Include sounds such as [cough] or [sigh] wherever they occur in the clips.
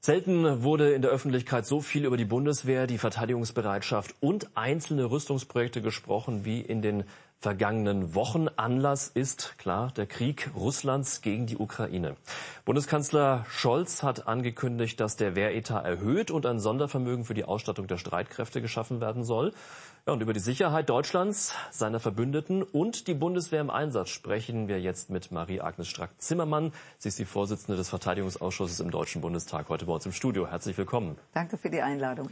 Selten wurde in der Öffentlichkeit so viel über die Bundeswehr, die Verteidigungsbereitschaft und einzelne Rüstungsprojekte gesprochen wie in den vergangenen Wochen. Anlass ist klar der Krieg Russlands gegen die Ukraine. Bundeskanzler Scholz hat angekündigt, dass der Wehretat erhöht und ein Sondervermögen für die Ausstattung der Streitkräfte geschaffen werden soll. Ja, und über die Sicherheit Deutschlands, seiner Verbündeten und die Bundeswehr im Einsatz sprechen wir jetzt mit Marie-Agnes Strack-Zimmermann. Sie ist die Vorsitzende des Verteidigungsausschusses im Deutschen Bundestag, heute bei uns im Studio. Herzlich willkommen. Danke für die Einladung.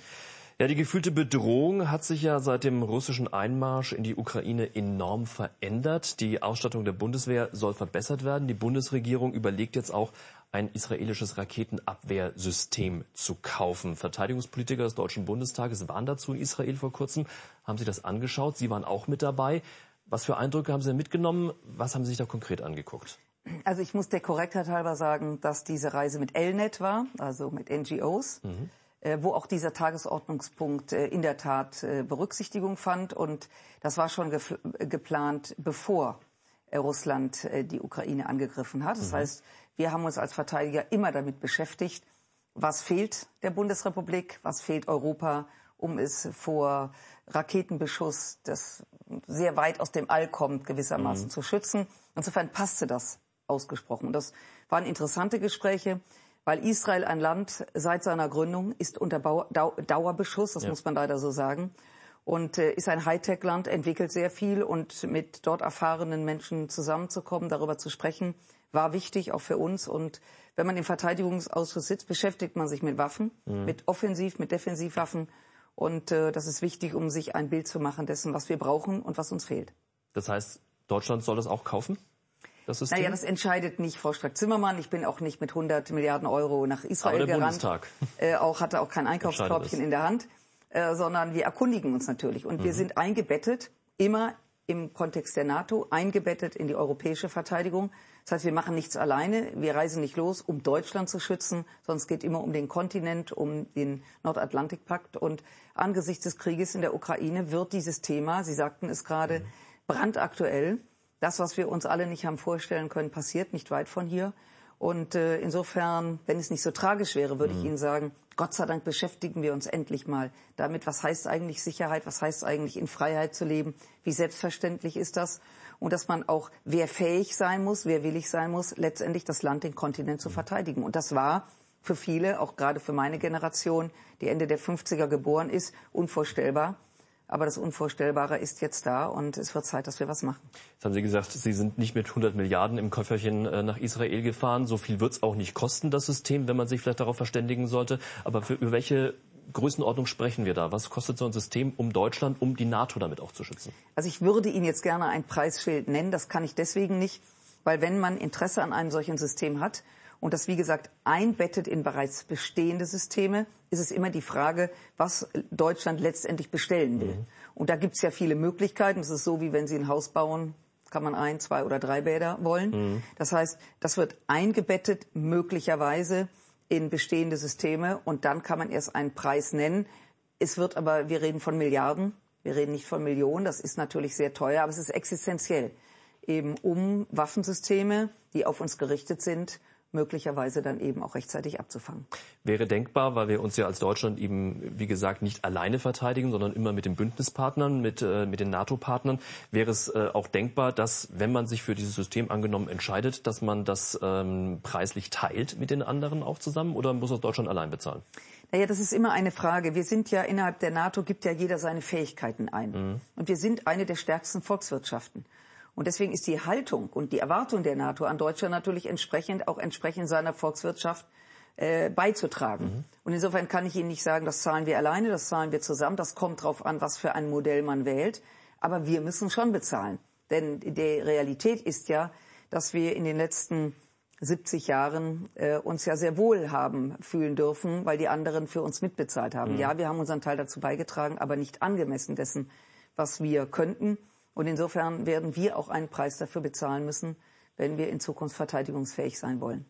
Ja, die gefühlte Bedrohung hat sich ja seit dem russischen Einmarsch in die Ukraine enorm verändert. Die Ausstattung der Bundeswehr soll verbessert werden. Die Bundesregierung überlegt jetzt auch, ein israelisches Raketenabwehrsystem zu kaufen. Verteidigungspolitiker des Deutschen Bundestages waren dazu in Israel vor kurzem, haben sich das angeschaut. Sie waren auch mit dabei. Was für Eindrücke haben Sie mitgenommen? Was haben Sie sich da konkret angeguckt? Also ich muss der Korrektheit halber sagen, dass diese Reise mit Elnet war, also mit NGOs. Mhm äh, wo auch dieser Tagesordnungspunkt äh, in der Tat äh, Berücksichtigung fand. Und das war schon geplant, bevor Russland die Ukraine angegriffen hat. Das mhm. heißt, wir haben uns als Verteidiger immer damit beschäftigt, was fehlt der Bundesrepublik, was fehlt Europa, um es vor Raketenbeschuss, das sehr weit aus dem All kommt, gewissermaßen mhm. zu schützen. Insofern passte das ausgesprochen. Und das waren interessante Gespräche weil Israel ein Land seit seiner Gründung ist unter Dauerbeschuss, das ja. muss man leider so sagen, und äh, ist ein Hightech-Land, entwickelt sehr viel und mit dort erfahrenen Menschen zusammenzukommen, darüber zu sprechen, war wichtig, auch für uns. Und wenn man im Verteidigungsausschuss sitzt, beschäftigt man sich mit Waffen, mhm. mit Offensiv-, mit Defensivwaffen. Und äh, das ist wichtig, um sich ein Bild zu machen dessen, was wir brauchen und was uns fehlt. Das heißt, Deutschland soll das auch kaufen? Das System? Naja, das entscheidet nicht Frau Strack-Zimmermann. Ich bin auch nicht mit 100 Milliarden Euro nach Israel Aber der gerannt. Bundestag. [laughs] Äh, auch hatte auch kein Einkaufskorbchen in der Hand, äh, sondern wir erkundigen uns natürlich und mhm. wir sind eingebettet immer im Kontext der NATO eingebettet in die europäische Verteidigung. Das heißt, wir machen nichts alleine. Wir reisen nicht los, um Deutschland zu schützen, sondern es geht immer um den Kontinent, um den Nordatlantikpakt. Und angesichts des Krieges in der Ukraine wird dieses Thema, Sie sagten es gerade, mhm. brandaktuell das, was wir uns alle nicht haben vorstellen können, passiert nicht weit von hier. Und äh, insofern, wenn es nicht so tragisch wäre, würde mhm. ich Ihnen sagen, Gott sei Dank beschäftigen wir uns endlich mal damit, was heißt eigentlich Sicherheit, was heißt eigentlich in Freiheit zu leben, wie selbstverständlich ist das und dass man auch, wer fähig sein muss, wer willig sein muss, letztendlich das Land, den Kontinent zu mhm. verteidigen. Und das war für viele, auch gerade für meine Generation, die Ende der 50er geboren ist, unvorstellbar. Aber das Unvorstellbare ist jetzt da und es wird Zeit, dass wir was machen. Jetzt haben Sie gesagt, Sie sind nicht mit 100 Milliarden im Köfferchen äh, nach Israel gefahren. So viel wird es auch nicht kosten, das System, wenn man sich vielleicht darauf verständigen sollte. Aber für, über welche Größenordnung sprechen wir da? Was kostet so ein System, um Deutschland, um die NATO damit auch zu schützen? Also ich würde Ihnen jetzt gerne ein Preisschild nennen. Das kann ich deswegen nicht, weil wenn man Interesse an einem solchen System hat und das, wie gesagt, einbettet in bereits bestehende Systeme, ist es immer die Frage, was Deutschland letztendlich bestellen will. Mhm. Und da gibt es ja viele Möglichkeiten. Es ist so, wie wenn Sie ein Haus bauen, kann man ein, zwei oder drei Bäder wollen. Mhm. Das heißt, das wird eingebettet möglicherweise in bestehende Systeme und dann kann man erst einen Preis nennen. Es wird aber, wir reden von Milliarden, wir reden nicht von Millionen, das ist natürlich sehr teuer, aber es ist existenziell, eben um Waffensysteme, die auf uns gerichtet sind, möglicherweise dann eben auch rechtzeitig abzufangen. Wäre denkbar, weil wir uns ja als Deutschland eben, wie gesagt, nicht alleine verteidigen, sondern immer mit den Bündnispartnern, mit, äh, mit den NATO-Partnern, wäre es äh, auch denkbar, dass, wenn man sich für dieses System angenommen entscheidet, dass man das ähm, preislich teilt mit den anderen auch zusammen oder muss das Deutschland allein bezahlen? Naja, das ist immer eine Frage. Wir sind ja innerhalb der NATO, gibt ja jeder seine Fähigkeiten ein. Mhm. Und wir sind eine der stärksten Volkswirtschaften. Und deswegen ist die Haltung und die Erwartung der NATO an Deutschland natürlich entsprechend auch entsprechend seiner Volkswirtschaft äh, beizutragen. Mhm. Und insofern kann ich Ihnen nicht sagen, das zahlen wir alleine, das zahlen wir zusammen. Das kommt darauf an, was für ein Modell man wählt. Aber wir müssen schon bezahlen. Denn die Realität ist ja, dass wir in den letzten 70 Jahren äh, uns ja sehr wohl haben fühlen dürfen, weil die anderen für uns mitbezahlt haben. Mhm. Ja, wir haben unseren Teil dazu beigetragen, aber nicht angemessen dessen, was wir könnten. Und insofern werden wir auch einen Preis dafür bezahlen müssen, wenn wir in Zukunft verteidigungsfähig sein wollen.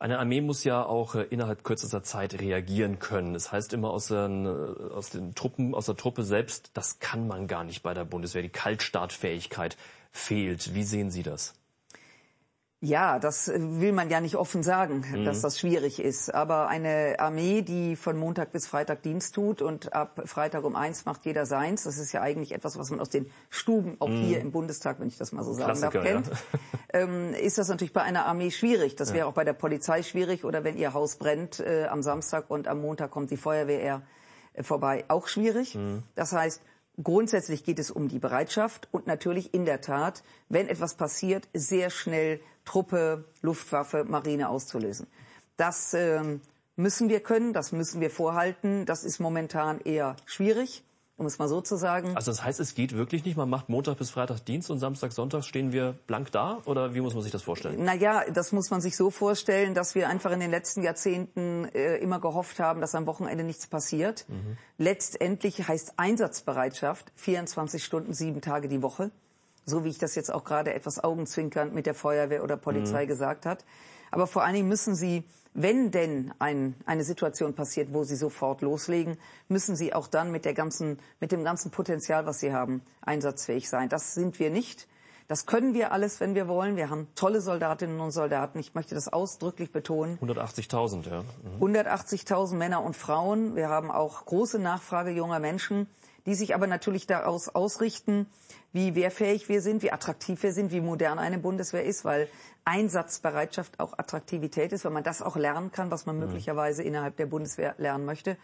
Eine Armee muss ja auch äh, innerhalb kürzester Zeit reagieren können. Das heißt immer aus, den, äh, aus den Truppen, aus der Truppe selbst, das kann man gar nicht bei der Bundeswehr. Die Kaltstartfähigkeit fehlt. Wie sehen Sie das? Ja, das will man ja nicht offen sagen, mhm. dass das schwierig ist. Aber eine Armee, die von Montag bis Freitag Dienst tut und ab Freitag um eins macht jeder seins, das ist ja eigentlich etwas, was man aus den Stuben auch mhm. hier im Bundestag, wenn ich das mal so sagen Klassiker, darf, kennt, ja. [laughs] ähm, ist das natürlich bei einer Armee schwierig. Das ja. wäre auch bei der Polizei schwierig oder wenn ihr Haus brennt äh, am Samstag und am Montag kommt die Feuerwehr eher äh, vorbei, auch schwierig. Mhm. Das heißt, Grundsätzlich geht es um die Bereitschaft und natürlich in der Tat, wenn etwas passiert, sehr schnell Truppe, Luftwaffe, Marine auszulösen. Das ähm, müssen wir können, das müssen wir vorhalten. Das ist momentan eher schwierig um es mal so zu sagen. Also das heißt, es geht wirklich nicht, man macht Montag bis Freitag Dienst und Samstag, Sonntag stehen wir blank da? Oder wie muss man sich das vorstellen? Naja, das muss man sich so vorstellen, dass wir einfach in den letzten Jahrzehnten äh, immer gehofft haben, dass am Wochenende nichts passiert. Mhm. Letztendlich heißt Einsatzbereitschaft 24 Stunden, sieben Tage die Woche. So wie ich das jetzt auch gerade etwas augenzwinkernd mit der Feuerwehr oder Polizei mhm. gesagt hat. Aber vor allen Dingen müssen sie wenn denn ein, eine Situation passiert, wo sie sofort loslegen, müssen sie auch dann mit, der ganzen, mit dem ganzen Potenzial, was sie haben, einsatzfähig sein. Das sind wir nicht. Das können wir alles, wenn wir wollen. Wir haben tolle Soldatinnen und Soldaten. Ich möchte das ausdrücklich betonen. 180.000, ja. Mhm. 180.000 Männer und Frauen. Wir haben auch große Nachfrage junger Menschen, die sich aber natürlich daraus ausrichten, wie wehrfähig wir sind, wie attraktiv wir sind, wie modern eine Bundeswehr ist, weil Einsatzbereitschaft auch Attraktivität ist, wenn man das auch lernen kann, was man möglicherweise innerhalb der Bundeswehr lernen möchte.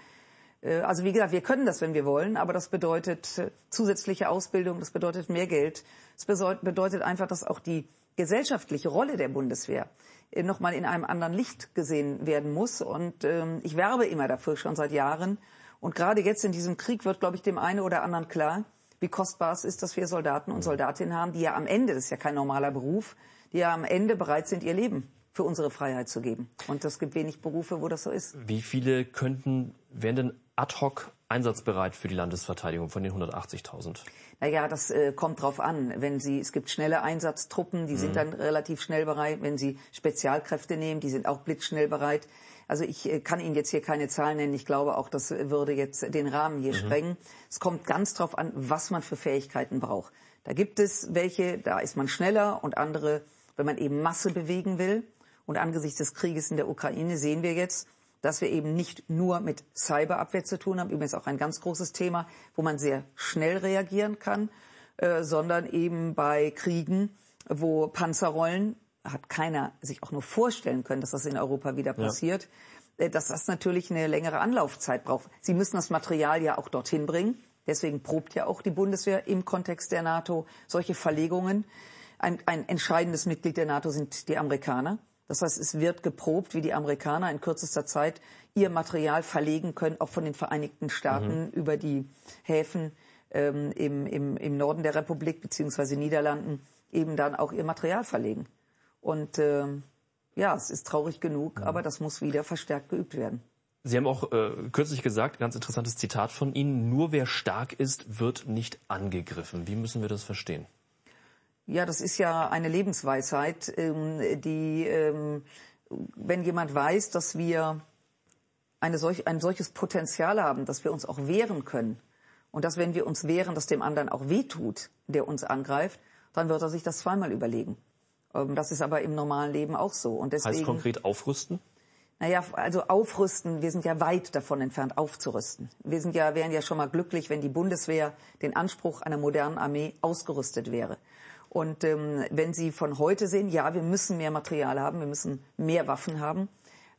Äh, also wie gesagt, wir können das, wenn wir wollen, aber das bedeutet äh, zusätzliche Ausbildung, das bedeutet mehr Geld. Es bedeutet einfach, dass auch die gesellschaftliche Rolle der Bundeswehr äh, nochmal in einem anderen Licht gesehen werden muss. Und ähm, ich werbe immer dafür schon seit Jahren. Und gerade jetzt in diesem Krieg wird, glaube ich, dem einen oder anderen klar, wie kostbar es ist, dass wir Soldaten und. Soldatinnen haben, die ja am Ende, das ist ja kein normaler Beruf, die ja am Ende bereit sind, ihr Leben für unsere Freiheit zu geben. Und es gibt wenig Berufe, wo das so ist. Wie viele könnten, wären denn ad hoc einsatzbereit für die Landesverteidigung von den 180.000? Naja, das äh, kommt drauf an. Wenn Sie, es gibt schnelle Einsatztruppen, die mhm. sind dann relativ schnell bereit. Wenn Sie Spezialkräfte nehmen, die sind auch blitzschnell bereit. Also ich äh, kann Ihnen jetzt hier keine Zahlen nennen. Ich glaube auch, das würde jetzt den Rahmen hier mhm. sprengen. Es kommt ganz drauf an, was man für Fähigkeiten braucht. Da gibt es welche, da ist man schneller und andere, wenn man eben Masse bewegen will. Und angesichts des Krieges in der Ukraine sehen wir jetzt, dass wir eben nicht nur mit Cyberabwehr zu tun haben, übrigens auch ein ganz großes Thema, wo man sehr schnell reagieren kann, äh, sondern eben bei Kriegen, wo Panzer rollen, hat keiner sich auch nur vorstellen können, dass das in Europa wieder passiert, ja. äh, dass das natürlich eine längere Anlaufzeit braucht. Sie müssen das Material ja auch dorthin bringen. Deswegen probt ja auch die Bundeswehr im Kontext der NATO solche Verlegungen. Ein, ein entscheidendes Mitglied der NATO sind die Amerikaner. Das heißt, es wird geprobt, wie die Amerikaner in kürzester Zeit ihr Material verlegen können, auch von den Vereinigten Staaten mhm. über die Häfen ähm, im, im, im Norden der Republik beziehungsweise Niederlanden eben dann auch ihr Material verlegen. Und ähm, ja, es ist traurig genug, mhm. aber das muss wieder verstärkt geübt werden. Sie haben auch äh, kürzlich gesagt, ganz interessantes Zitat von Ihnen, nur wer stark ist, wird nicht angegriffen. Wie müssen wir das verstehen? Ja, das ist ja eine Lebensweisheit, ähm, die, ähm, wenn jemand weiß, dass wir eine solch, ein solches Potenzial haben, dass wir uns auch wehren können und dass, wenn wir uns wehren, dass dem anderen auch wehtut, der uns angreift, dann wird er sich das zweimal überlegen. Ähm, das ist aber im normalen Leben auch so. Und deswegen, heißt konkret aufrüsten? Naja, also aufrüsten, wir sind ja weit davon entfernt, aufzurüsten. Wir sind ja, wären ja schon mal glücklich, wenn die Bundeswehr den Anspruch einer modernen Armee ausgerüstet wäre. Und ähm, wenn Sie von heute sehen, ja, wir müssen mehr Material haben, wir müssen mehr Waffen haben.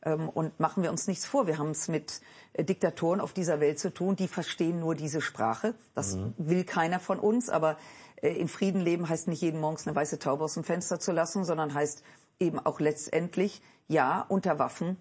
Ähm, und machen wir uns nichts vor, wir haben es mit äh, Diktatoren auf dieser Welt zu tun, die verstehen nur diese Sprache. Das mhm. will keiner von uns, aber äh, in Frieden leben heißt nicht jeden Morgens eine weiße Taube aus dem Fenster zu lassen, sondern heißt eben auch letztendlich, ja, unter Waffen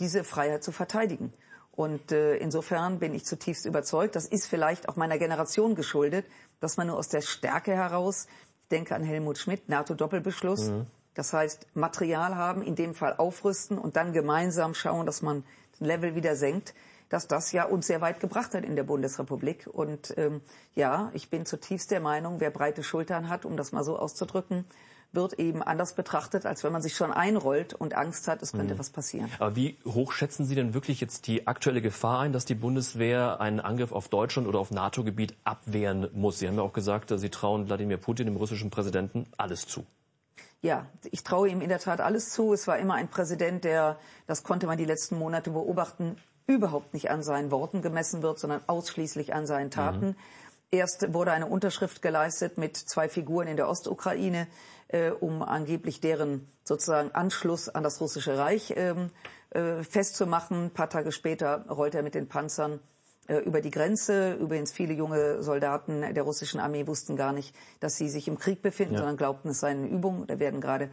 diese Freiheit zu verteidigen. Und äh, insofern bin ich zutiefst überzeugt, das ist vielleicht auch meiner Generation geschuldet, dass man nur aus der Stärke heraus, denke an Helmut Schmidt, NATO-Doppelbeschluss, mhm. das heißt Material haben, in dem Fall aufrüsten und dann gemeinsam schauen, dass man das Level wieder senkt, dass das ja uns sehr weit gebracht hat in der Bundesrepublik. Und ähm, ja, ich bin zutiefst der Meinung, wer breite Schultern hat, um das mal so auszudrücken, wird eben anders betrachtet, als wenn man sich schon einrollt und Angst hat, es könnte mhm. was passieren. Aber wie hoch schätzen Sie denn wirklich jetzt die aktuelle Gefahr ein, dass die Bundeswehr einen Angriff auf Deutschland oder auf NATO-Gebiet abwehren muss? Sie haben ja auch gesagt, Sie trauen Wladimir Putin, dem russischen Präsidenten, alles zu. Ja, ich traue ihm in der Tat alles zu. Es war immer ein Präsident, der, das konnte man die letzten Monate beobachten, überhaupt nicht an seinen Worten gemessen wird, sondern ausschließlich an seinen Taten. Mhm. Erst wurde eine Unterschrift geleistet mit zwei Figuren in der Ostukraine, äh, um angeblich deren sozusagen Anschluss an das russische Reich ähm, äh, festzumachen. Ein paar Tage später rollt er mit den Panzern äh, über die Grenze. Übrigens viele junge Soldaten der russischen Armee wussten gar nicht, dass sie sich im Krieg befinden, ja. sondern glaubten, es sei eine Übung. Da werden gerade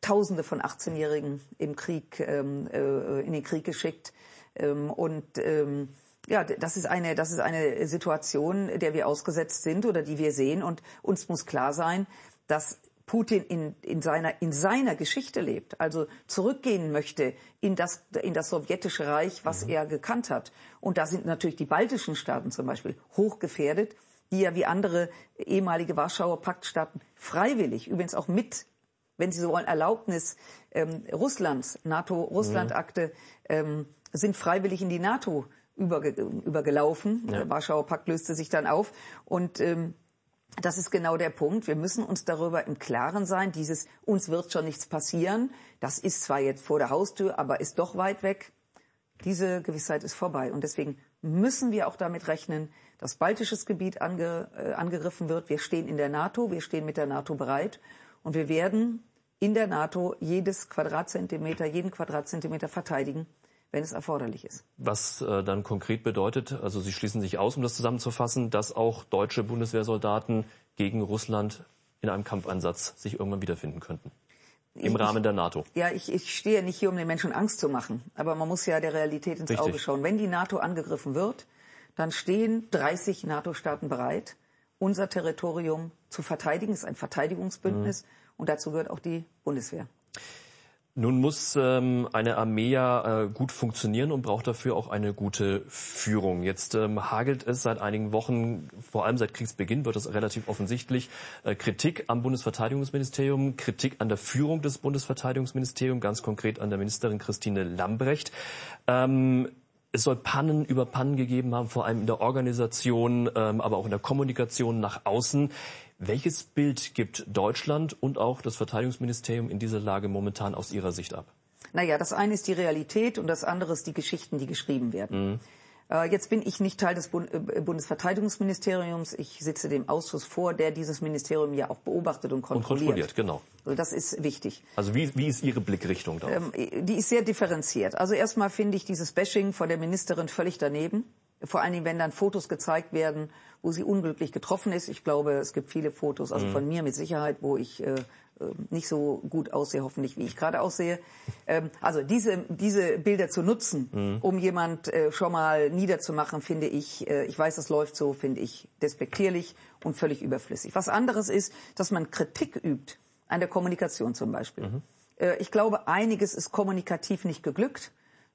Tausende von 18-Jährigen im Krieg ähm, äh, in den Krieg geschickt. Ähm, und ähm, ja, das ist eine, das ist eine Situation, der wir ausgesetzt sind oder die wir sehen. Und uns muss klar sein, dass Putin in, in, seiner, in seiner Geschichte lebt, also zurückgehen möchte in das, in das sowjetische Reich, was mhm. er gekannt hat. Und da sind natürlich die baltischen Staaten zum Beispiel hochgefährdet, die ja wie andere ehemalige Warschauer Paktstaaten freiwillig, übrigens auch mit, wenn Sie so wollen, Erlaubnis ähm, Russlands, NATO-Russland-Akte, mhm. ähm, sind freiwillig in die NATO überge übergelaufen. Ja. Der Warschauer Pakt löste sich dann auf. Und ähm, das ist genau der Punkt. Wir müssen uns darüber im Klaren sein. Dieses uns wird schon nichts passieren. Das ist zwar jetzt vor der Haustür, aber ist doch weit weg. Diese Gewissheit ist vorbei. Und deswegen müssen wir auch damit rechnen, dass baltisches Gebiet ange, äh, angegriffen wird. Wir stehen in der NATO, wir stehen mit der NATO bereit und wir werden in der NATO jedes Quadratzentimeter, jeden Quadratzentimeter verteidigen wenn es erforderlich ist. Was äh, dann konkret bedeutet, also Sie schließen sich aus, um das zusammenzufassen, dass auch deutsche Bundeswehrsoldaten gegen Russland in einem Kampfansatz sich irgendwann wiederfinden könnten. Im ich, Rahmen der NATO. Ja, ich, ich stehe nicht hier, um den Menschen Angst zu machen. Aber man muss ja der Realität ins Richtig. Auge schauen. Wenn die NATO angegriffen wird, dann stehen 30 NATO-Staaten bereit, unser Territorium zu verteidigen. Es ist ein Verteidigungsbündnis. Mhm. Und dazu gehört auch die Bundeswehr. Nun muss ähm, eine Armee ja äh, gut funktionieren und braucht dafür auch eine gute Führung. Jetzt ähm, hagelt es seit einigen Wochen, vor allem seit Kriegsbeginn wird es relativ offensichtlich, äh, Kritik am Bundesverteidigungsministerium, Kritik an der Führung des Bundesverteidigungsministeriums, ganz konkret an der Ministerin Christine Lambrecht. Ähm, es soll Pannen über Pannen gegeben haben, vor allem in der Organisation, ähm, aber auch in der Kommunikation nach außen. Welches Bild gibt Deutschland und auch das Verteidigungsministerium in dieser Lage momentan aus Ihrer Sicht ab? Naja, das eine ist die Realität und das andere ist die Geschichten, die geschrieben werden. Mhm. Äh, jetzt bin ich nicht Teil des äh, Bundesverteidigungsministeriums. Ich sitze dem Ausschuss vor, der dieses Ministerium ja auch beobachtet und kontrolliert. Und kontrolliert, genau. Also das ist wichtig. Also wie, wie ist Ihre Blickrichtung da? Ähm, die ist sehr differenziert. Also erstmal finde ich dieses Bashing von der Ministerin völlig daneben. Vor allen Dingen, wenn dann Fotos gezeigt werden, wo sie unglücklich getroffen ist. Ich glaube, es gibt viele Fotos, also mhm. von mir mit Sicherheit, wo ich äh, äh, nicht so gut aussehe, hoffentlich, wie ich gerade aussehe. Ähm, also diese, diese Bilder zu nutzen, mhm. um jemand äh, schon mal niederzumachen, finde ich, äh, ich weiß, das läuft so, finde ich despektierlich und völlig überflüssig. Was anderes ist, dass man Kritik übt an der Kommunikation zum Beispiel. Mhm. Äh, ich glaube, einiges ist kommunikativ nicht geglückt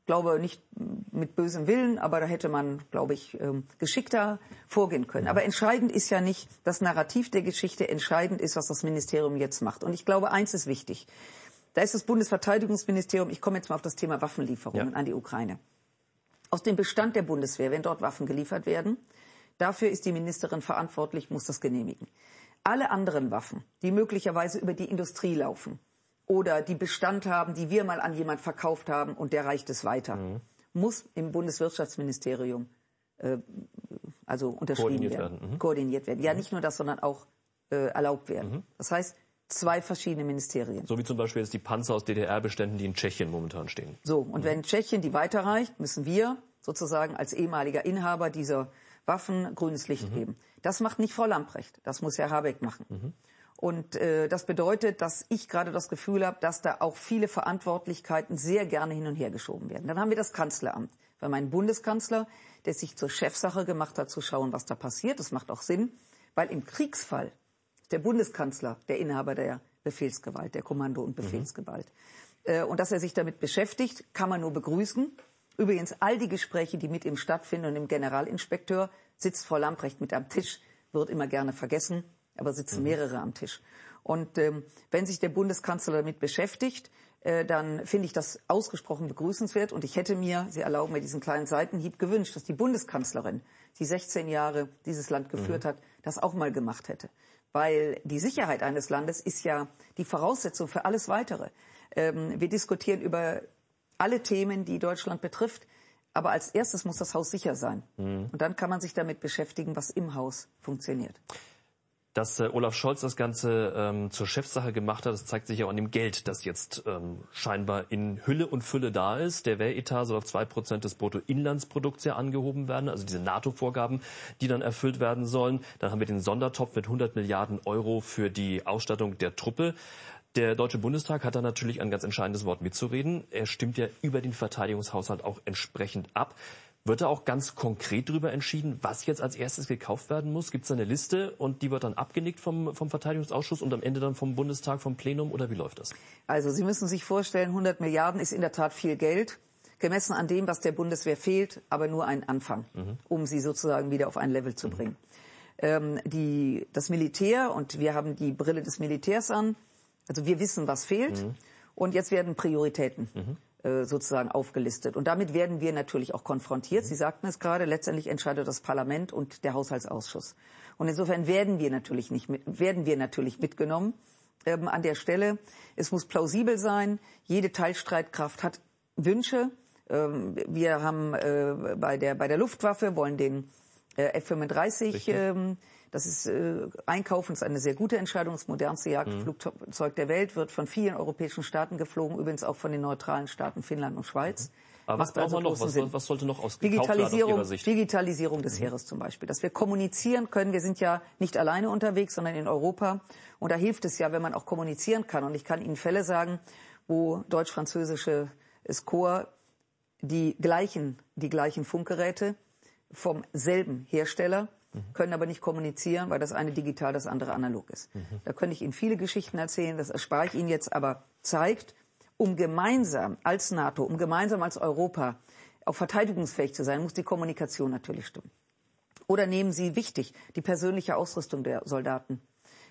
glaube nicht mit bösem Willen, aber da hätte man, glaube ich, ähm, geschickter vorgehen können. Aber entscheidend ist ja nicht das Narrativ der Geschichte, entscheidend ist, was das Ministerium jetzt macht. Und ich glaube, eins ist wichtig. Da ist das Bundesverteidigungsministerium, ich komme jetzt mal auf das Thema Waffenlieferungen ja. an die Ukraine. Aus dem Bestand der Bundeswehr, wenn dort Waffen geliefert werden, dafür ist die Ministerin verantwortlich, muss das genehmigen. Alle anderen Waffen, die möglicherweise über die Industrie laufen, oder die Bestand haben, die wir mal an jemand verkauft haben und der reicht es weiter. Mhm. Muss im Bundeswirtschaftsministerium äh, also unterschrieben koordiniert werden. werden. Mhm. Koordiniert werden. Ja, mhm. nicht nur das, sondern auch äh, erlaubt werden. Mhm. Das heißt, zwei verschiedene Ministerien. So wie zum Beispiel jetzt die Panzer aus DDR-Beständen, die in Tschechien momentan stehen. So, und mhm. wenn Tschechien die weiterreicht, müssen wir sozusagen als ehemaliger Inhaber dieser Waffen grünes Licht mhm. geben. Das macht nicht Frau Lamprecht, das muss Herr Habeck machen. Und äh, das bedeutet, dass ich gerade das Gefühl habe, dass da auch viele Verantwortlichkeiten sehr gerne hin und her geschoben werden. Dann haben wir das Kanzleramt. Haben einen Bundeskanzler, der sich zur Chefsache gemacht hat, zu schauen, was da passiert. Das macht auch Sinn, weil im Kriegsfall ist der Bundeskanzler der Inhaber der Befehlsgewalt, der Kommando- und mhm. Befehlsgewalt. Mhm. Äh, und dass er sich damit beschäftigt, kann man nur begrüßen. Übrigens, all die Gespräche, die mit ihm stattfinden und dem Generalinspekteur sitzt Frau Lamprecht mit am Tisch, wird immer gerne vergessen aber sitzen mhm. mehrere am Tisch. Und ähm, wenn sich der Bundeskanzler damit beschäftigt, äh, dann finde ich das ausgesprochen begrüßenswert. Und ich hätte mir, Sie erlauben mir diesen kleinen Seitenhieb, gewünscht, dass die Bundeskanzlerin, die 16 Jahre dieses Land geführt mhm. hat, das auch mal gemacht hätte. weil die Sicherheit eines Landes ist ja die Voraussetzung für alles Weitere. Ähm, wir diskutieren über alle Themen, die Deutschland betrifft. Aber als erstes muss das Haus sicher sein. Mhm. Und dann kann man sich damit beschäftigen, was im Haus funktioniert. Dass äh, Olaf Scholz das Ganze ähm, zur Chefsache gemacht hat, das zeigt sich ja auch an dem Geld, das jetzt ähm, scheinbar in Hülle und Fülle da ist. Der Wehretat soll auf zwei Prozent des Bruttoinlandsprodukts ja angehoben werden, also diese NATO-Vorgaben, die dann erfüllt werden sollen. Dann haben wir den Sondertopf mit 100 Milliarden Euro für die Ausstattung der Truppe. Der Deutsche Bundestag hat da natürlich ein ganz entscheidendes Wort mitzureden. Er stimmt ja über den Verteidigungshaushalt auch entsprechend ab. Wird da auch ganz konkret darüber entschieden, was jetzt als erstes gekauft werden muss? Gibt es eine Liste und die wird dann abgenickt vom, vom Verteidigungsausschuss und am Ende dann vom Bundestag, vom Plenum oder wie läuft das? Also Sie müssen sich vorstellen, 100 Milliarden ist in der Tat viel Geld, gemessen an dem, was der Bundeswehr fehlt, aber nur ein Anfang, mhm. um sie sozusagen wieder auf ein Level zu bringen. Mhm. Ähm, die, das Militär, und wir haben die Brille des Militärs an, also wir wissen, was fehlt mhm. und jetzt werden Prioritäten. Mhm äh, sozusagen aufgelistet. Und damit werden wir natürlich auch konfrontiert. Sie sagten es gerade, letztendlich entscheidet das Parlament und der Haushaltsausschuss. Und insofern werden wir natürlich nicht mit, werden wir natürlich mitgenommen ähm, an der Stelle. Es muss plausibel sein. Jede Teilstreitkraft hat Wünsche. Ähm, wir haben äh, bei der bei der Luftwaffe wollen den F-35 ähm, das ist äh, Einkaufen ist eine sehr gute Entscheidung. Das modernste Jagdflugzeug mhm. der Welt wird von vielen europäischen Staaten geflogen, übrigens auch von den neutralen Staaten Finnland und Schweiz. Mhm. Aber was braucht also noch? Was, was, sollte noch ausgekauft Digitalisierung, werden Digitalisierung des mhm. Heeres zum Beispiel. Dass wir kommunizieren können. Wir sind ja nicht alleine unterwegs, sondern in Europa. Und da hilft es ja, wenn man auch kommunizieren kann. Und ich kann Ihnen Fälle sagen, wo deutsch-französische Score die gleichen, die gleichen Funkgeräte vom selben Hersteller können aber nicht kommunizieren, weil das eine digital, das andere analog ist. Mhm. Da könnte ich Ihnen viele Geschichten erzählen, das erspare ich Ihnen jetzt, aber zeigt, um gemeinsam als NATO, um gemeinsam als Europa auch verteidigungsfähig zu sein, muss die Kommunikation natürlich stimmen. Oder nehmen Sie wichtig die persönliche Ausrüstung der Soldaten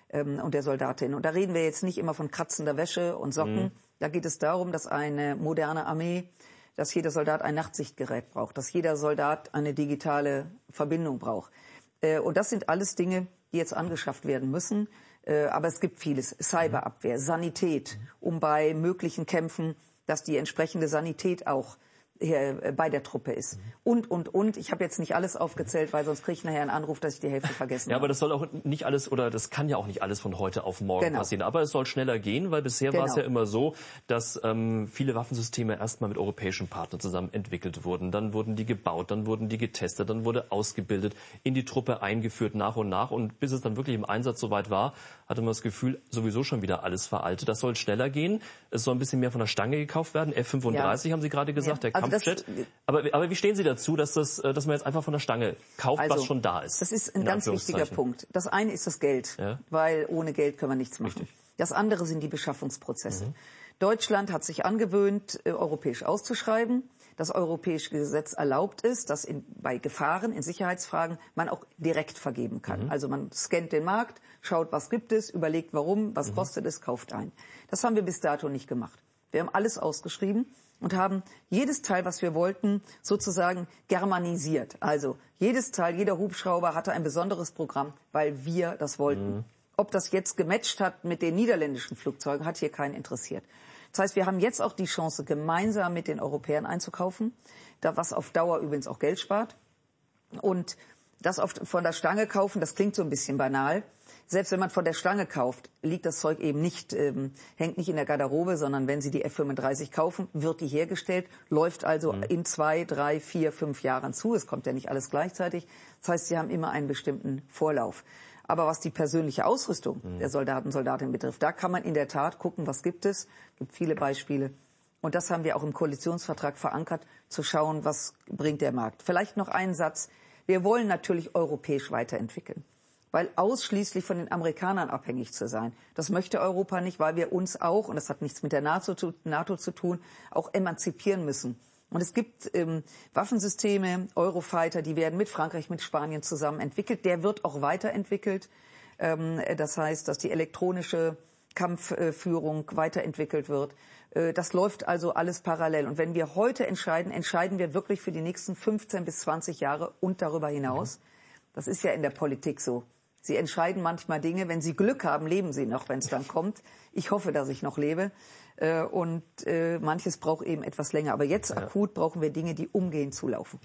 ähm, und der Soldatinnen. Und da reden wir jetzt nicht immer von kratzender Wäsche und Socken. Mhm. Da geht es darum, dass eine moderne Armee, dass jeder Soldat ein Nachtsichtgerät braucht, dass jeder Soldat eine digitale Verbindung braucht. Äh, und das sind alles Dinge, die jetzt angeschafft werden müssen. Äh, aber es gibt vieles. Cyberabwehr, Sanität, um bei möglichen Kämpfen, dass die entsprechende Sanität auch äh, bei der Truppe ist. Und, und, und. Ich habe jetzt nicht alles aufgezählt, weil sonst kriege ich nachher einen Anruf, dass ich die Hälfte vergessen habe. Ja, aber das soll auch nicht alles oder das kann ja auch nicht alles von heute auf morgen genau. passieren. Aber es soll schneller gehen, weil bisher genau. war es ja immer so, dass ähm, viele Waffensysteme erstmal mit europäischen Partnern zusammen entwickelt wurden. Dann wurden die gebaut, dann wurden die getestet, dann wurde ausgebildet, in die Truppe eingeführt nach und nach. Und bis es dann wirklich im Einsatz soweit war, hatte man das Gefühl, sowieso schon wieder alles veraltet. Das soll schneller gehen. Es soll ein bisschen mehr von der Stange gekauft werden. F-35 ja. haben Sie gerade gesagt, ja. der also Kampfjet. aber, aber wie stehen Sie dazu, dass, das, äh, dass man jetzt einfach von der Stange kauft, also, was schon da ist? Das ist ein ganz wichtiger Punkt. Das eine ist das Geld, ja? weil ohne Geld können wir nichts machen. Richtig. Das andere sind die Beschaffungsprozesse. Mhm. Deutschland hat sich angewöhnt, äh, europäisch auszuschreiben das europäische Gesetz erlaubt ist, dass in, bei Gefahren, in Sicherheitsfragen man auch direkt vergeben kann. Mhm. Also man scannt den Markt, schaut, was gibt es, überlegt, warum, was mhm. kostet es, kauft ein. Das haben wir bis dato nicht gemacht. Wir haben alles ausgeschrieben und haben jedes Teil, was wir wollten, sozusagen germanisiert. Also jedes Teil, jeder Hubschrauber hatte ein besonderes Programm, weil wir das wollten. Mhm. Ob das jetzt gematcht hat mit den niederländischen Flugzeugen, hat hier keinen interessiert. Das heißt, wir haben jetzt auch die Chance, gemeinsam mit den Europäern einzukaufen, da was auf Dauer übrigens auch Geld spart. Und das oft von der Stange kaufen, das klingt so ein bisschen banal. Selbst wenn man von der Stange kauft, liegt das Zeug eben nicht, ähm, hängt nicht in der Garderobe, sondern wenn Sie die F-35 kaufen, wird die hergestellt, läuft also mhm. in zwei, drei, vier, fünf Jahren zu. Es kommt ja nicht alles gleichzeitig. Das heißt, Sie haben immer einen bestimmten Vorlauf. Aber was die persönliche Ausrüstung mhm. der Soldaten, Soldatinnen betrifft, da kann man in der Tat gucken, was gibt es. Es gibt viele Beispiele. Und das haben wir auch im Koalitionsvertrag verankert, zu schauen, was bringt der Markt. Vielleicht noch einen Satz. Wir wollen natürlich europäisch weiterentwickeln. Weil ausschließlich von den Amerikanern abhängig zu sein, das möchte Europa nicht, weil wir uns auch, und das hat nichts mit der NATO zu, NATO zu tun, auch emanzipieren müssen. Und es gibt ähm, Waffensysteme, Eurofighter, die werden mit Frankreich, mit Spanien zusammen entwickelt. Der wird auch weiterentwickelt. Ähm, das heißt, dass die elektronische Kampfführung weiterentwickelt wird. Äh, das läuft also alles parallel. Und wenn wir heute entscheiden, entscheiden wir wirklich für die nächsten 15 bis 20 Jahre und darüber hinaus. Mhm. Das ist ja in der Politik so. Sie entscheiden manchmal Dinge. Wenn Sie Glück haben, leben Sie noch, wenn es dann kommt. Ich hoffe, dass ich noch lebe. Äh, und äh, manches braucht eben etwas länger. Aber jetzt ja. akut brauchen wir Dinge, die umgehend zulaufen.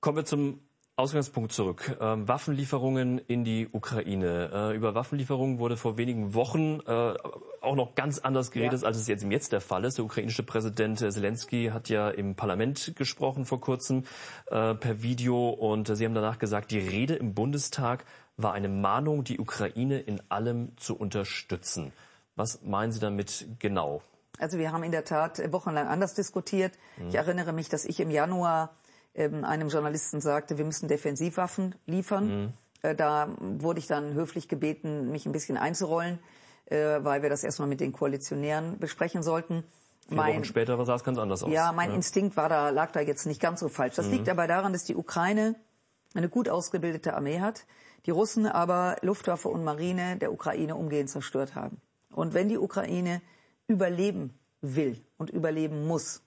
Kommen wir zum Ausgangspunkt zurück. Ähm, Waffenlieferungen in die Ukraine. Äh, über Waffenlieferungen wurde vor wenigen Wochen äh, auch noch ganz anders geredet, ja. als es jetzt im Jetzt der Fall ist. Der ukrainische Präsident Zelensky hat ja im Parlament gesprochen vor kurzem äh, per Video und Sie haben danach gesagt, die Rede im Bundestag war eine Mahnung, die Ukraine in allem zu unterstützen. Was meinen Sie damit genau? Also wir haben in der Tat wochenlang anders diskutiert. Hm. Ich erinnere mich, dass ich im Januar ähm, einem Journalisten sagte, wir müssen Defensivwaffen liefern. Mhm. Äh, da wurde ich dann höflich gebeten, mich ein bisschen einzurollen, äh, weil wir das erstmal mit den Koalitionären besprechen sollten. Vier mein, Wochen später sah es ganz anders aus. Ja, mein ja. Instinkt war da, lag da jetzt nicht ganz so falsch. Das mhm. liegt aber daran, dass die Ukraine eine gut ausgebildete Armee hat, die Russen aber Luftwaffe und Marine der Ukraine umgehend zerstört haben. Und wenn die Ukraine überleben will und überleben muss,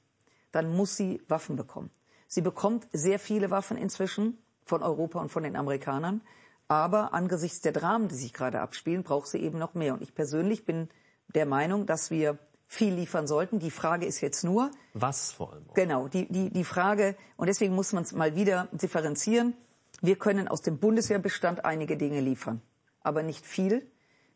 dann muss sie Waffen bekommen. Sie bekommt sehr viele Waffen inzwischen von Europa und von den Amerikanern. Aber angesichts der Dramen, die sich gerade abspielen, braucht sie eben noch mehr. Und ich persönlich bin der Meinung, dass wir viel liefern sollten. Die Frage ist jetzt nur. Was vor allem? Auch. Genau, die, die, die Frage, und deswegen muss man es mal wieder differenzieren. Wir können aus dem Bundeswehrbestand einige Dinge liefern, aber nicht viel,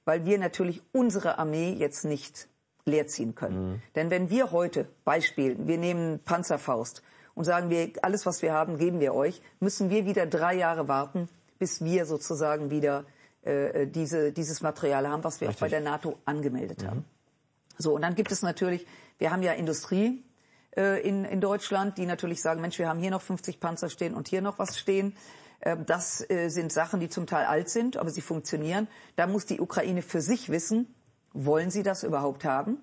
weil wir natürlich unsere Armee jetzt nicht leerziehen können. Mhm. Denn wenn wir heute, Beispiel, wir nehmen Panzerfaust und sagen wir, alles, was wir haben, geben wir euch, müssen wir wieder drei Jahre warten, bis wir sozusagen wieder äh, diese, dieses Material haben, was wir Richtig. auch bei der NATO angemeldet mhm. haben. So, und dann gibt es natürlich, wir haben ja Industrie äh, in, in Deutschland, die natürlich sagen, Mensch, wir haben hier noch 50 Panzer stehen und hier noch was stehen. Äh, das äh, sind Sachen, die zum Teil alt sind, aber sie funktionieren. Da muss die Ukraine für sich wissen, wollen sie das überhaupt haben?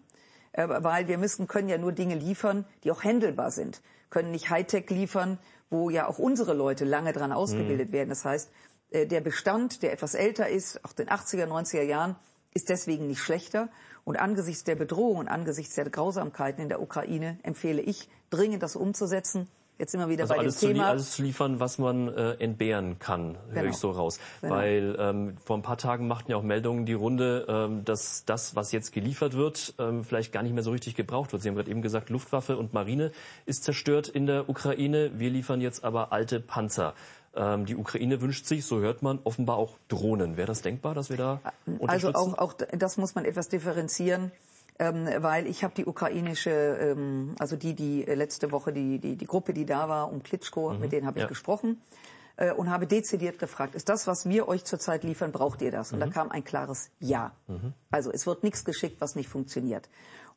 Äh, weil wir müssen, können ja nur Dinge liefern, die auch händelbar sind können nicht Hightech liefern, wo ja auch unsere Leute lange dran ausgebildet mhm. werden. Das heißt, äh, der Bestand, der etwas älter ist, auch den 80er, 90er Jahren, ist deswegen nicht schlechter. Und angesichts der Bedrohung und angesichts der Grausamkeiten in der Ukraine empfehle ich, dringend das umzusetzen Jetzt immer wieder also bei alles dem Thema. Zu, alles zu liefern, was man äh, entbehren kann, genau. höre ich so raus. Genau. Weil ähm, vor ein paar Tagen machten ja auch Meldungen die Runde, ähm, dass das, was jetzt geliefert wird, ähm, vielleicht gar nicht mehr so richtig gebraucht wird. Sie haben gerade eben gesagt, Luftwaffe und Marine ist zerstört in der Ukraine. Wir liefern jetzt aber alte Panzer. Ähm, die Ukraine wünscht sich, so hört man, offenbar auch Drohnen. Wäre das denkbar, dass wir da unterstützen? Also auch, auch das muss man etwas differenzieren ähm, weil ich habe die ukrainische, ähm, also die, die letzte Woche, die, die, die Gruppe, die da war, um Klitschko, mhm. mit denen habe ich ja. gesprochen äh, und habe dezidiert gefragt, ist das, was wir euch zurzeit liefern, braucht ihr das? Und mhm. da kam ein klares Ja. Mhm. Also es wird nichts geschickt, was nicht funktioniert.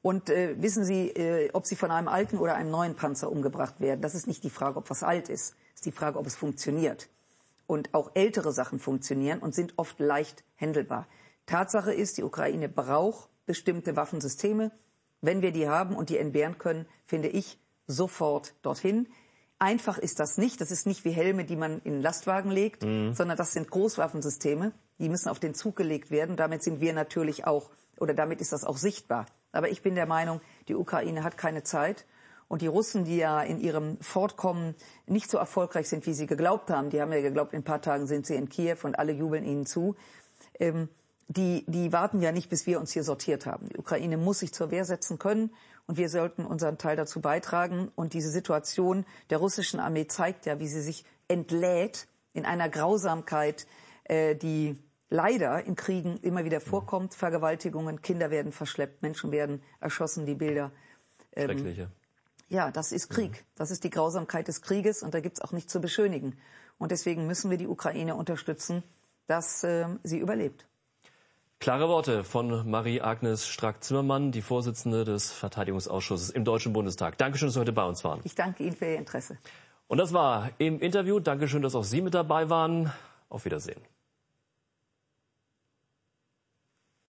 Und äh, wissen Sie, äh, ob Sie von einem alten oder einem neuen Panzer umgebracht werden, das ist nicht die Frage, ob was alt ist, ist die Frage, ob es funktioniert. Und auch ältere Sachen funktionieren und sind oft leicht händelbar. Tatsache ist, die Ukraine braucht bestimmte Waffensysteme. Wenn wir die haben und die entbehren können, finde ich sofort dorthin. Einfach ist das nicht. Das ist nicht wie Helme, die man in Lastwagen legt, mhm. sondern das sind Großwaffensysteme. Die müssen auf den Zug gelegt werden. Damit sind wir natürlich auch, oder damit ist das auch sichtbar. Aber ich bin der Meinung, die Ukraine hat keine Zeit. Und die Russen, die ja in ihrem Fortkommen nicht so erfolgreich sind, wie sie geglaubt haben, die haben ja geglaubt, in ein paar Tagen sind sie in Kiew und alle jubeln ihnen zu. Ähm, die, die warten ja nicht, bis wir uns hier sortiert haben. Die Ukraine muss sich zur Wehr setzen können und wir sollten unseren Teil dazu beitragen. Und diese Situation der russischen Armee zeigt ja, wie sie sich entlädt in einer Grausamkeit, äh, die leider in Kriegen immer wieder vorkommt. Vergewaltigungen, Kinder werden verschleppt, Menschen werden erschossen, die Bilder. Ähm, Schreckliche. Ja, das ist Krieg. Das ist die Grausamkeit des Krieges und da gibt's auch nichts zu beschönigen. Und deswegen müssen wir die Ukraine unterstützen, dass äh, sie überlebt. Klare Worte von Marie-Agnes Strack-Zimmermann, die Vorsitzende des Verteidigungsausschusses im Deutschen Bundestag. Dankeschön, dass Sie heute bei uns waren. Ich danke Ihnen für Ihr Interesse. Und das war im Interview. Dankeschön, dass auch Sie mit dabei waren. Auf Wiedersehen.